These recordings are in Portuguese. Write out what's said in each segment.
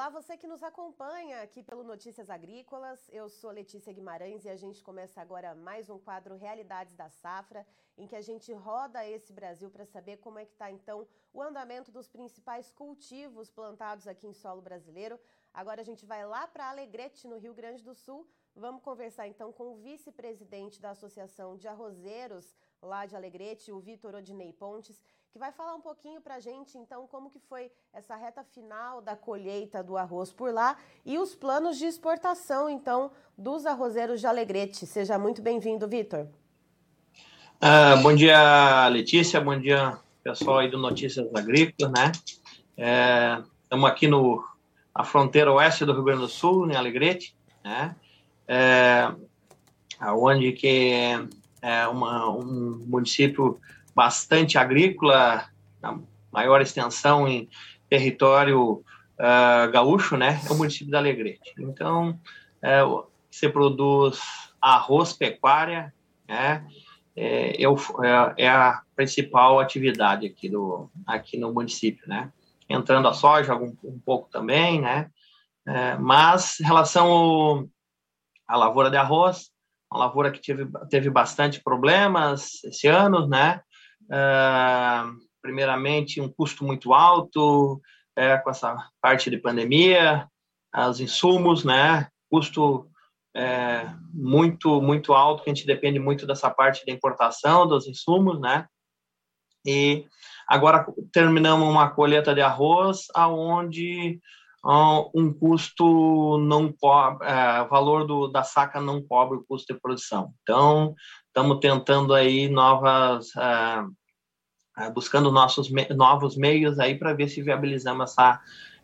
Olá, você que nos acompanha aqui pelo Notícias Agrícolas. Eu sou Letícia Guimarães e a gente começa agora mais um quadro Realidades da Safra, em que a gente roda esse Brasil para saber como é que está então o andamento dos principais cultivos plantados aqui em solo brasileiro. Agora a gente vai lá para Alegrete, no Rio Grande do Sul. Vamos conversar então com o vice-presidente da Associação de Arrozeiros lá de Alegrete, o Vitor Odinei Pontes, que vai falar um pouquinho para a gente, então, como que foi essa reta final da colheita do arroz por lá e os planos de exportação, então, dos arrozeiros de Alegrete. Seja muito bem-vindo, Vitor. Uh, bom dia, Letícia, bom dia, pessoal aí do Notícias Agrícolas, né? Estamos é, aqui no, na fronteira oeste do Rio Grande do Sul, em Alegrete, né? É, onde que é uma, um município bastante agrícola, a maior extensão em território uh, gaúcho, né, é o município da Alegrete. Então, é, você produz arroz, pecuária, né, é, é, é, a principal atividade aqui, do, aqui no município, né, entrando a soja um, um pouco também, né, é, mas em relação à lavoura de arroz, uma lavoura que teve, teve bastante problemas esse ano, né, Uh, primeiramente, um custo muito alto, é, com essa parte de pandemia, os insumos, né? Custo é, muito, muito alto, que a gente depende muito dessa parte da importação dos insumos, né? E agora terminamos uma colheita de arroz, aonde um custo não cobre, é, valor do, da saca não cobre o custo de produção. Então, estamos tentando aí novas é, é, buscando nossos novos meios aí para ver se viabilizamos essa,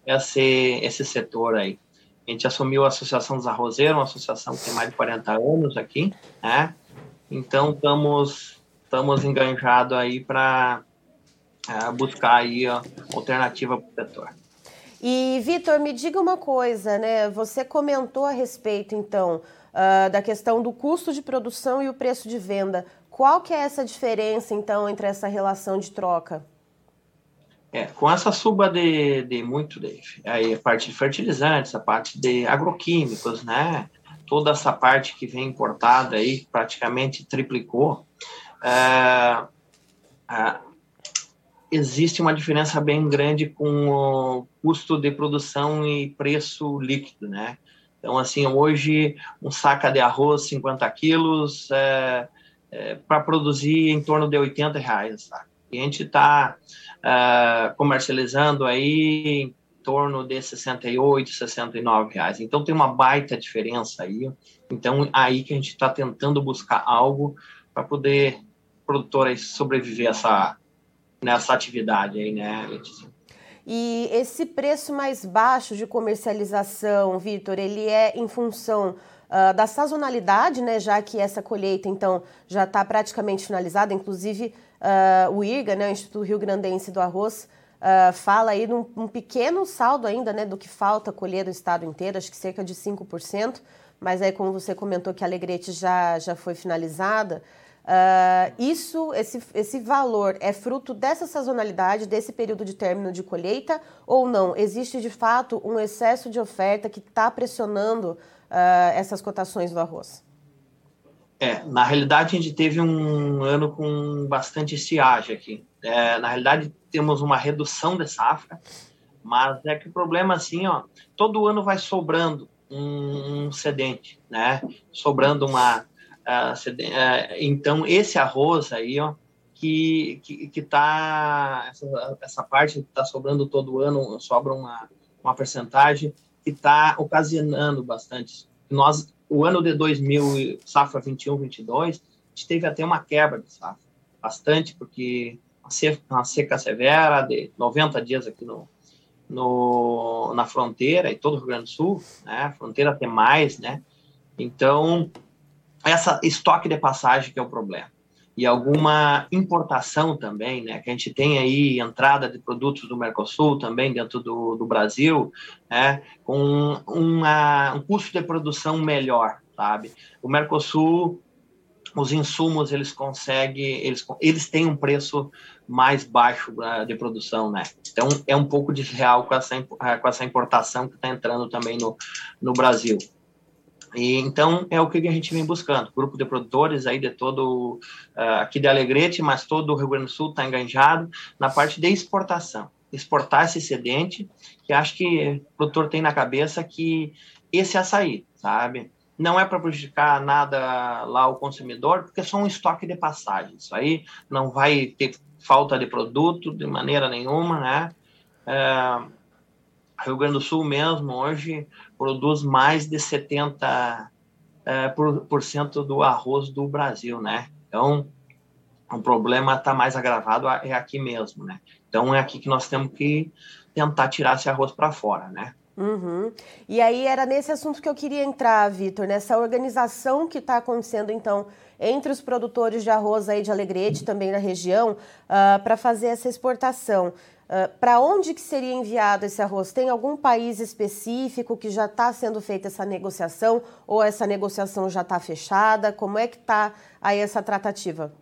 esse, esse setor aí. A gente assumiu a Associação dos Arrozeiros, uma associação que tem mais de 40 anos aqui, né? Então, estamos estamos enganjados aí para é, buscar aí alternativa para o setor. E, Vitor, me diga uma coisa, né? Você comentou a respeito, então, uh, da questão do custo de produção e o preço de venda. Qual que é essa diferença, então, entre essa relação de troca? É, com essa suba de, de muito, de, aí a parte de fertilizantes, a parte de agroquímicos, né? Toda essa parte que vem importada aí praticamente triplicou. É, existe uma diferença bem grande com o custo de produção e preço líquido, né? Então, assim, hoje, um saca de arroz, 50 quilos, é, é, para produzir em torno de 80 reais. Tá? E a gente está uh, comercializando aí em torno de 68, 69 reais. Então tem uma baita diferença aí. Então aí que a gente está tentando buscar algo para poder produtor aí sobreviver essa nessa atividade aí, né, Letícia? E esse preço mais baixo de comercialização, Vitor, ele é em função uh, da sazonalidade, né, já que essa colheita, então, já está praticamente finalizada. Inclusive, uh, o IRGA, né, o Instituto Rio Grandense do Arroz, uh, fala aí num um pequeno saldo ainda né, do que falta colher do estado inteiro, acho que cerca de 5%. Mas aí, como você comentou que a Alegrete já, já foi finalizada, Uh, isso, esse, esse valor é fruto dessa sazonalidade, desse período de término de colheita ou não? Existe de fato um excesso de oferta que está pressionando uh, essas cotações do arroz? É, na realidade a gente teve um ano com bastante estiagem aqui. É, na realidade temos uma redução de safra, mas é que o problema assim, ó, todo ano vai sobrando um, um sedente, né? Sobrando uma então esse arroz aí, ó, que que, que tá essa, essa parte que está sobrando todo ano sobra uma uma percentagem que está ocasionando bastante. Nós, o ano de 2000, safra 21, 22, a gente teve até uma quebra de safra, bastante, porque uma seca severa de 90 dias aqui no, no, na fronteira e todo o Rio Grande do Sul, né? Fronteira tem mais, né? Então, essa estoque de passagem que é o problema e alguma importação também, né? Que a gente tem aí entrada de produtos do Mercosul também dentro do, do Brasil, né? Com uma, um custo de produção melhor, sabe? O Mercosul os insumos eles conseguem, eles, eles têm um preço mais baixo uh, de produção, né? Então é um pouco desreal com essa, uh, com essa importação que está entrando também no, no Brasil. E, então é o que a gente vem buscando. Grupo de produtores aí de todo uh, aqui de Alegrete, mas todo o Rio Grande do Sul está enganjado na parte de exportação. Exportar esse excedente, que acho que o produtor tem na cabeça que esse açaí, sabe? não é para prejudicar nada lá o consumidor, porque é só um estoque de passagem. Isso aí não vai ter falta de produto de maneira nenhuma, né? É, Rio Grande do Sul mesmo hoje produz mais de 70% é, por, por cento do arroz do Brasil, né? Então, o problema está mais agravado é aqui mesmo, né? Então, é aqui que nós temos que tentar tirar esse arroz para fora, né? Uhum. E aí era nesse assunto que eu queria entrar, Vitor, nessa organização que está acontecendo, então, entre os produtores de arroz aí de Alegrete, também na região, uh, ah, para fazer essa exportação. Ah, para onde que seria enviado esse arroz? Tem algum país específico que já está sendo feita essa negociação ou essa negociação já está fechada? Como é que está aí essa tratativa?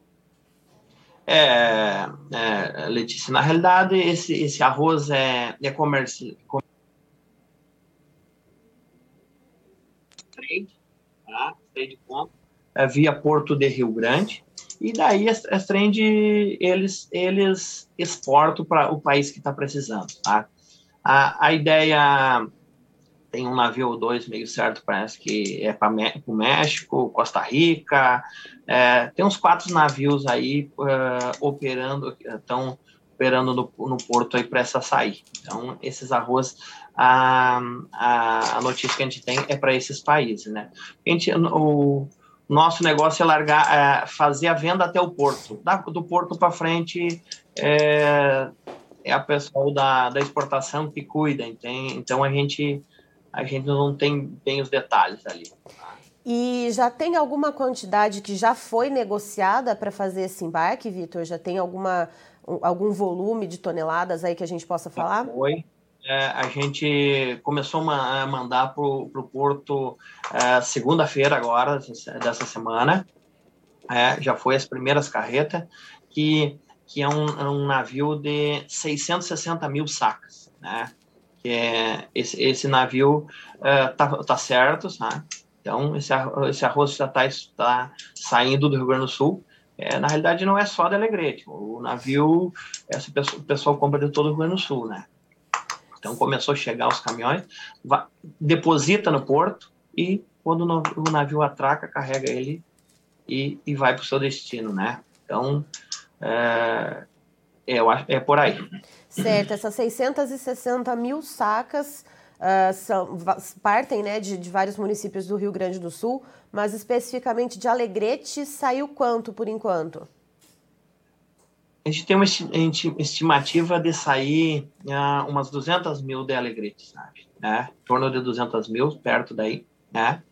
É, é, Letícia, na realidade esse, esse arroz é, é comerci tá? trade compra, é, via Porto de Rio Grande, e daí as, as trend eles, eles exportam para o país que está precisando. Tá? A, a ideia tem um navio ou dois meio certo, parece que é para o México, Costa Rica, é, tem uns quatro navios aí uh, operando, estão operando no, no porto aí para essa sair. Então, esses arroz a, a, a notícia que a gente tem é para esses países, né? A gente, o nosso negócio é largar, é fazer a venda até o porto. Da, do porto para frente é, é a pessoal da, da exportação que cuida, então a gente a gente não tem bem os detalhes ali. E já tem alguma quantidade que já foi negociada para fazer esse embarque, Vitor? Já tem alguma algum volume de toneladas aí que a gente possa falar? Já foi, é, a gente começou a mandar para o porto é, segunda-feira agora, dessa semana. É, já foi as primeiras carretas, que, que é um, é um navio de 660 mil sacas, né? Que é, esse, esse navio é, tá, tá certo, sabe? Então, esse, esse arroz já está tá saindo do Rio Grande do Sul. É, na realidade, não é só de Alegrete. O navio, esse pessoal, o pessoal compra de todo o Rio Grande do Sul, né? Então começou a chegar os caminhões, deposita no porto e quando o navio atraca, carrega ele e, e vai para o seu destino, né? Então é, é, é por aí. Certo, essas 660 mil sacas uh, são, partem né, de, de, vários municípios do Rio Grande do Sul, mas especificamente de Alegrete saiu quanto por enquanto? A gente tem uma estimativa de sair uh, umas 200 mil de Alegrete, sabe? Né? Em torno de 200 mil, perto daí, né?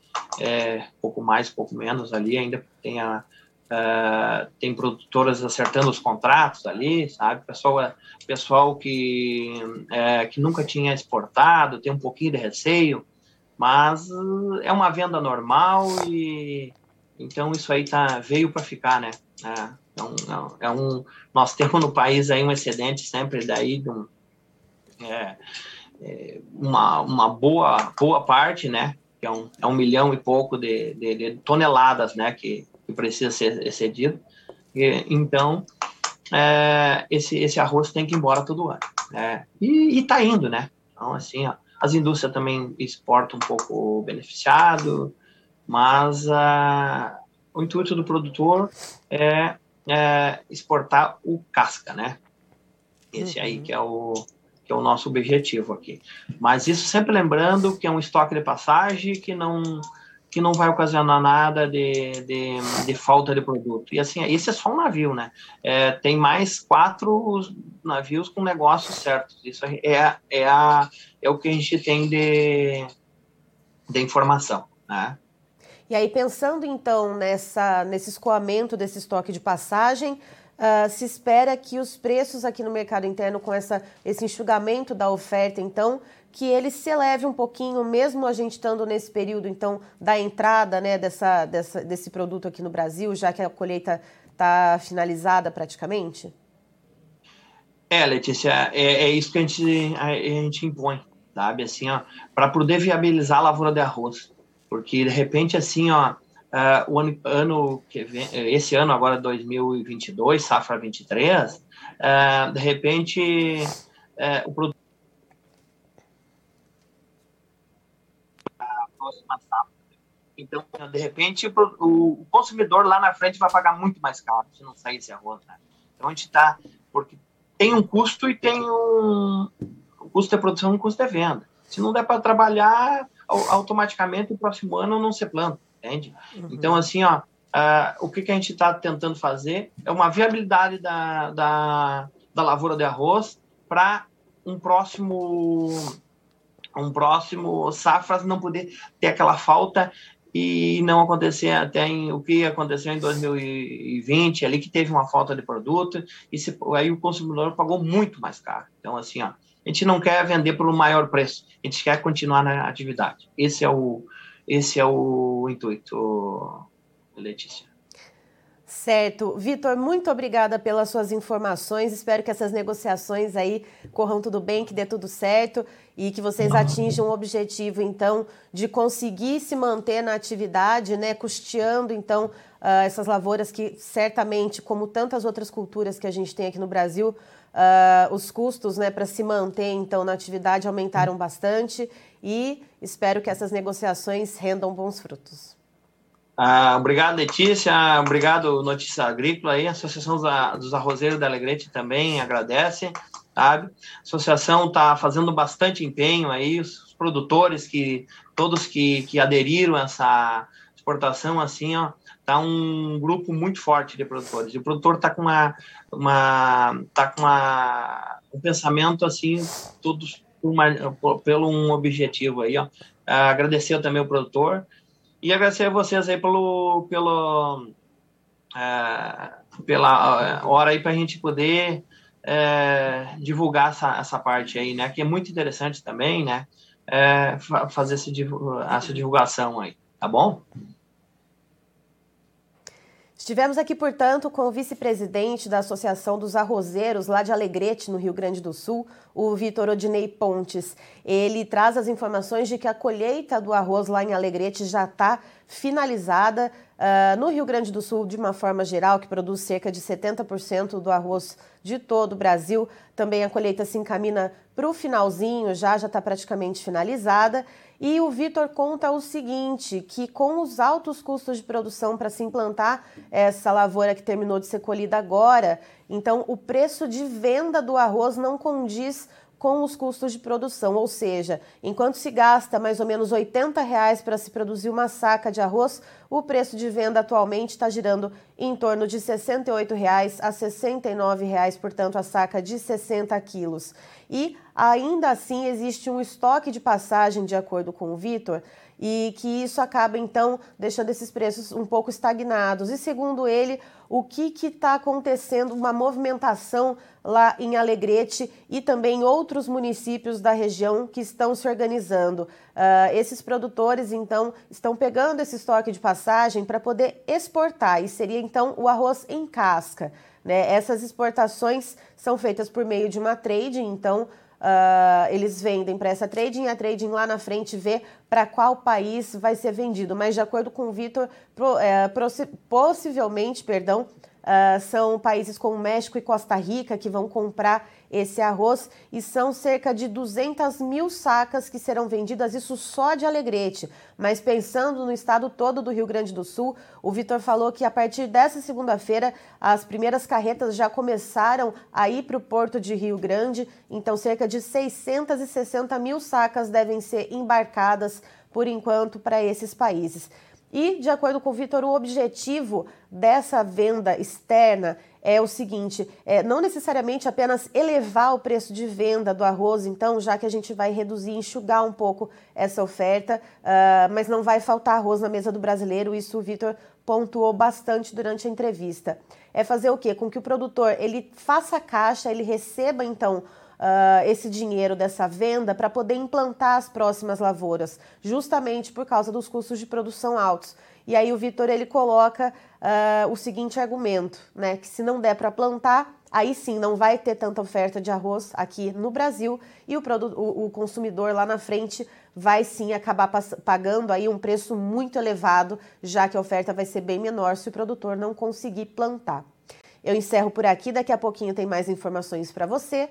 É, pouco mais, pouco menos ali, ainda tem a, uh, tem produtoras acertando os contratos ali, sabe? Pessoal, pessoal que, é, que nunca tinha exportado, tem um pouquinho de receio, mas é uma venda normal e então isso aí tá, veio para ficar, né? É. Então, é um, nós temos no país aí um excedente sempre daí de um, é, é, uma, uma boa, boa parte, né? Que é um, é um milhão e pouco de, de, de toneladas, né? Que, que precisa ser excedido. E, então, é, esse, esse arroz tem que ir embora todo ano. Né? E, e tá indo, né? Então, assim, ó, as indústrias também exportam um pouco beneficiado, mas uh, o intuito do produtor é é, exportar o casca, né? Esse uhum. aí que é o que é o nosso objetivo aqui. Mas isso sempre lembrando que é um estoque de passagem que não que não vai ocasionar nada de, de, de falta de produto. E assim, esse é só um navio, né? É, tem mais quatro navios com negócios certos. Isso é, é, a, é o que a gente tem de, de informação, né? E aí, pensando então nessa, nesse escoamento desse estoque de passagem, uh, se espera que os preços aqui no mercado interno, com essa, esse enxugamento da oferta, então, que ele se eleve um pouquinho, mesmo a gente estando nesse período, então, da entrada né, dessa, dessa, desse produto aqui no Brasil, já que a colheita está finalizada praticamente? É, Letícia, é, é isso que a gente, a, a gente impõe, sabe? Assim, para poder viabilizar a lavoura de arroz. Porque, de repente, assim, ó, uh, o ano, ano que vem, esse ano, agora 2022, safra 23, uh, é, de repente, uh, o produto. Então, de repente, o, consumidor lá na frente vai pagar muito mais caro se não sair esse arroz. Né? Então, a gente está. Porque tem um custo e tem um. O custo de produção e um custo de venda. Se não der para trabalhar, automaticamente o próximo ano não se planta, entende? Uhum. Então, assim, ó, uh, o que, que a gente está tentando fazer é uma viabilidade da, da, da lavoura de arroz para um próximo um próximo safras não poder ter aquela falta e não acontecer até em o que aconteceu em 2020 ali que teve uma falta de produto e se, aí o consumidor pagou muito mais caro então assim ó a gente não quer vender por um maior preço, a gente quer continuar na atividade. Esse é o, esse é o intuito, Letícia. Certo. Vitor, muito obrigada pelas suas informações. Espero que essas negociações aí corram tudo bem, que dê tudo certo e que vocês atinjam o objetivo, então, de conseguir se manter na atividade, né, custeando, então, uh, essas lavouras que certamente, como tantas outras culturas que a gente tem aqui no Brasil, Uh, os custos né, para se manter então na atividade aumentaram bastante e espero que essas negociações rendam bons frutos. Ah, obrigado, Letícia. Obrigado, Notícia Agrícola. Aí. A Associação dos Arrozeiros da Alegrete também agradece. Sabe? A associação está fazendo bastante empenho aí, os produtores que todos que, que aderiram a essa exportação assim, ó, tá um grupo muito forte de produtores. E o produtor está com uma, uma tá com uma, um pensamento assim, todos pelo um objetivo aí, ó. Agradecer também o produtor e agradecer a vocês aí pelo, pelo uh, pela hora aí para a gente poder uh, divulgar essa, essa parte aí, né? Que é muito interessante também, né? Fazer essa divulgação aí, tá bom? Estivemos aqui, portanto, com o vice-presidente da Associação dos Arrozeiros, lá de Alegrete, no Rio Grande do Sul, o Vitor Odinei Pontes. Ele traz as informações de que a colheita do arroz lá em Alegrete já está finalizada. Uh, no Rio Grande do Sul, de uma forma geral, que produz cerca de 70% do arroz de todo o Brasil, também a colheita se encaminha para o finalzinho, já já está praticamente finalizada. E o Vitor conta o seguinte, que com os altos custos de produção para se implantar essa lavoura que terminou de ser colhida agora, então o preço de venda do arroz não condiz com os custos de produção, ou seja, enquanto se gasta mais ou menos 80 reais para se produzir uma saca de arroz, o preço de venda atualmente está girando em torno de 68 reais a 69 reais, portanto, a saca de 60 quilos. E ainda assim existe um estoque de passagem, de acordo com o Vitor, e que isso acaba então deixando esses preços um pouco estagnados. E segundo ele, o que está acontecendo, uma movimentação lá em Alegrete e também outros municípios da região que estão se organizando. Uh, esses produtores então estão pegando esse estoque de passagem para poder exportar, e seria então o arroz em casca. Né? Essas exportações são feitas por meio de uma trade, então Uh, eles vendem para essa trading, a trading lá na frente vê para qual país vai ser vendido. Mas de acordo com o Vitor, pro, é, possivelmente, perdão, Uh, são países como México e Costa Rica que vão comprar esse arroz e são cerca de 200 mil sacas que serão vendidas, isso só de Alegrete. Mas pensando no estado todo do Rio Grande do Sul, o Vitor falou que a partir dessa segunda-feira as primeiras carretas já começaram a ir para o porto de Rio Grande, então cerca de 660 mil sacas devem ser embarcadas por enquanto para esses países. E, de acordo com o Vitor, o objetivo dessa venda externa é o seguinte: é, não necessariamente apenas elevar o preço de venda do arroz, então, já que a gente vai reduzir, enxugar um pouco essa oferta, uh, mas não vai faltar arroz na mesa do brasileiro, isso o Vitor pontuou bastante durante a entrevista. É fazer o quê? Com que o produtor ele faça caixa, ele receba então uh, esse dinheiro dessa venda para poder implantar as próximas lavouras, justamente por causa dos custos de produção altos. E aí o Vitor ele coloca uh, o seguinte argumento, né, que se não der para plantar, aí sim não vai ter tanta oferta de arroz aqui no Brasil e o, o, o consumidor lá na frente vai sim acabar pagando aí um preço muito elevado, já que a oferta vai ser bem menor se o produtor não conseguir plantar. Eu encerro por aqui, daqui a pouquinho tem mais informações para você.